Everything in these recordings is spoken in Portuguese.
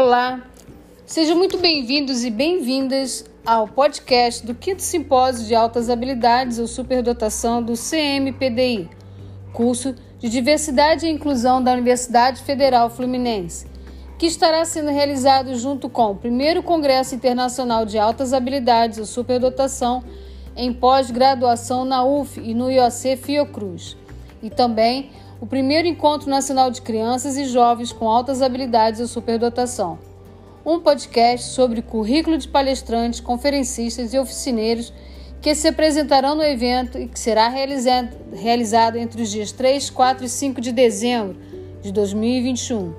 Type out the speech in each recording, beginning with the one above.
Olá, sejam muito bem-vindos e bem-vindas ao podcast do Quinto Simpósio de Altas Habilidades ou Superdotação do CMPDI, curso de Diversidade e Inclusão da Universidade Federal Fluminense, que estará sendo realizado junto com o primeiro Congresso Internacional de Altas Habilidades ou Superdotação em pós-graduação na UF e no IOC Fiocruz, e também o primeiro Encontro Nacional de Crianças e Jovens com Altas Habilidades ou Superdotação, um podcast sobre currículo de palestrantes, conferencistas e oficineiros que se apresentarão no evento e que será realizado, entre os dias 3, 4 e 5 de dezembro de 2021.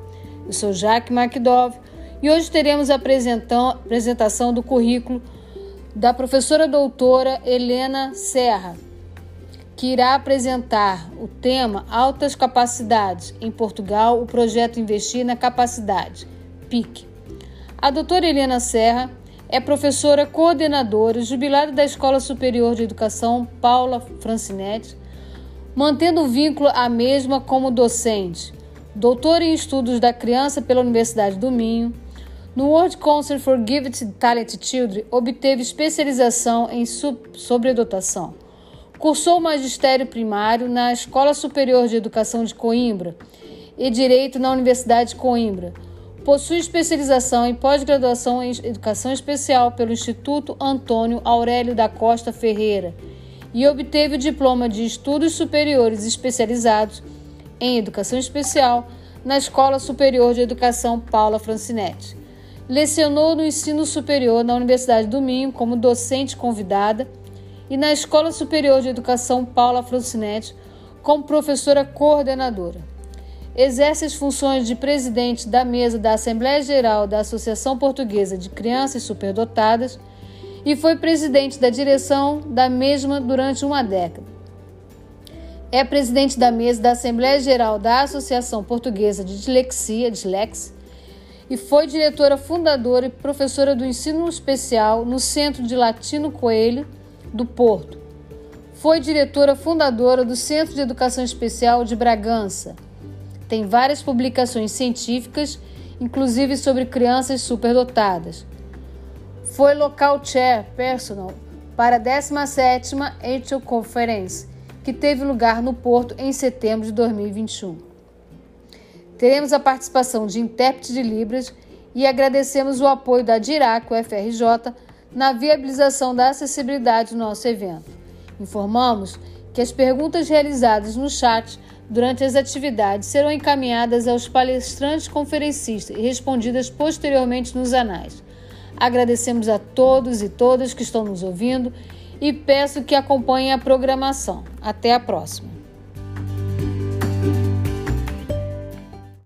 Eu sou Jaque McDove e hoje teremos a apresentação do currículo da professora doutora Helena Serra, que irá apresentar o tema Altas Capacidades. Em Portugal, o projeto Investir na Capacidade, PIC. A doutora Helena Serra é professora coordenadora jubilada da Escola Superior de Educação Paula Francinetti, mantendo o vínculo à mesma como docente. Doutora em Estudos da Criança pela Universidade do Minho, no World Council for Gifted Talented Children, obteve especialização em sobredotação. Cursou magistério primário na Escola Superior de Educação de Coimbra e Direito na Universidade de Coimbra. Possui especialização em pós-graduação em Educação Especial pelo Instituto Antônio Aurélio da Costa Ferreira e obteve o diploma de Estudos Superiores Especializados em Educação Especial na Escola Superior de Educação Paula Francinetti. Lecionou no ensino superior na Universidade do Minho como docente convidada e na Escola Superior de Educação Paula Francinetti como professora coordenadora. Exerce as funções de presidente da mesa da Assembleia Geral da Associação Portuguesa de Crianças Superdotadas e foi presidente da direção da mesma durante uma década. É presidente da mesa da Assembleia Geral da Associação Portuguesa de Dislexia, Dislex, e foi diretora fundadora e professora do ensino especial no Centro de Latino Coelho do Porto. Foi diretora fundadora do Centro de Educação Especial de Bragança. Tem várias publicações científicas, inclusive sobre crianças superdotadas. Foi local chair personal para a 17ª Angel Conference, que teve lugar no Porto em setembro de 2021. Teremos a participação de intérprete de Libras e agradecemos o apoio da DIRAC, UFRJ, na viabilização da acessibilidade do nosso evento. Informamos que as perguntas realizadas no chat durante as atividades serão encaminhadas aos palestrantes conferencistas e respondidas posteriormente nos anais. Agradecemos a todos e todas que estão nos ouvindo e peço que acompanhem a programação. Até a próxima!